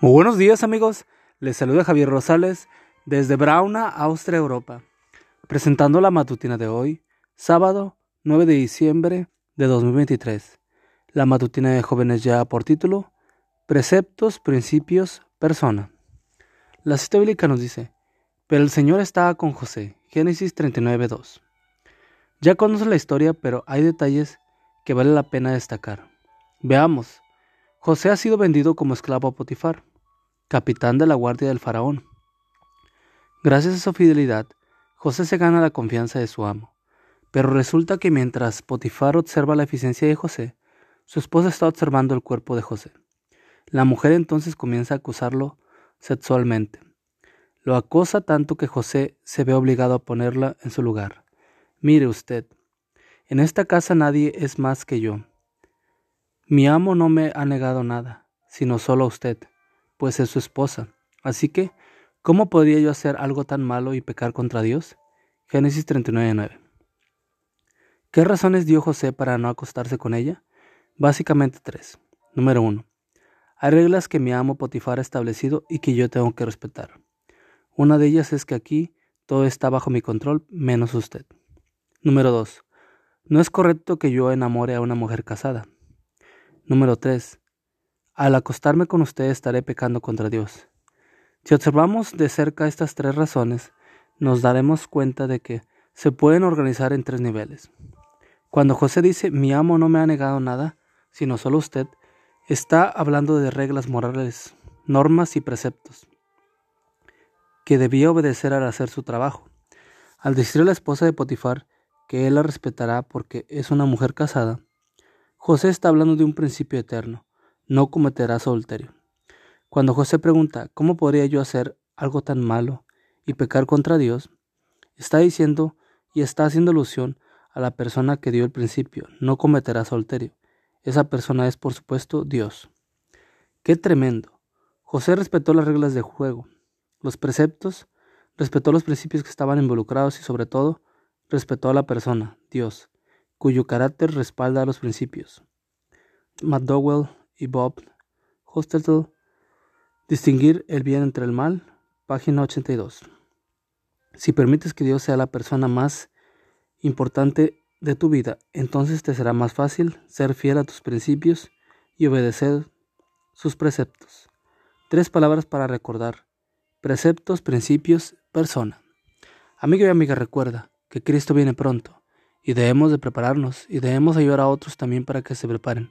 Muy buenos días amigos, les saluda Javier Rosales desde Brauna, Austria, Europa, presentando la matutina de hoy, sábado 9 de diciembre de 2023. La matutina de jóvenes ya por título, Preceptos, Principios, Persona. La cita bíblica nos dice, pero el Señor estaba con José, Génesis 39.2. Ya conoce la historia, pero hay detalles que vale la pena destacar. Veamos. José ha sido vendido como esclavo a Potifar, capitán de la guardia del faraón. Gracias a su fidelidad, José se gana la confianza de su amo. Pero resulta que mientras Potifar observa la eficiencia de José, su esposa está observando el cuerpo de José. La mujer entonces comienza a acusarlo sexualmente. Lo acosa tanto que José se ve obligado a ponerla en su lugar. Mire usted, en esta casa nadie es más que yo. Mi amo no me ha negado nada, sino solo a usted, pues es su esposa. Así que, ¿cómo podría yo hacer algo tan malo y pecar contra Dios? Génesis 39:9. ¿Qué razones dio José para no acostarse con ella? Básicamente tres. Número uno. Hay reglas que mi amo Potifar ha establecido y que yo tengo que respetar. Una de ellas es que aquí todo está bajo mi control, menos usted. Número 2. No es correcto que yo enamore a una mujer casada. Número 3. Al acostarme con usted estaré pecando contra Dios. Si observamos de cerca estas tres razones, nos daremos cuenta de que se pueden organizar en tres niveles. Cuando José dice mi amo no me ha negado nada, sino solo usted, está hablando de reglas morales, normas y preceptos que debía obedecer al hacer su trabajo. Al decirle a la esposa de Potifar que él la respetará porque es una mujer casada, José está hablando de un principio eterno, no cometerás adulterio. Cuando José pregunta, ¿cómo podría yo hacer algo tan malo y pecar contra Dios? Está diciendo y está haciendo alusión a la persona que dio el principio, no cometerás adulterio. Esa persona es, por supuesto, Dios. ¡Qué tremendo! José respetó las reglas de juego, los preceptos, respetó los principios que estaban involucrados y sobre todo, respetó a la persona, Dios cuyo carácter respalda los principios. McDowell y Bob Hostetler, Distinguir el bien entre el mal, página 82. Si permites que Dios sea la persona más importante de tu vida, entonces te será más fácil ser fiel a tus principios y obedecer sus preceptos. Tres palabras para recordar. Preceptos, principios, persona. Amigo y amiga, recuerda que Cristo viene pronto y debemos de prepararnos y debemos ayudar a otros también para que se preparen,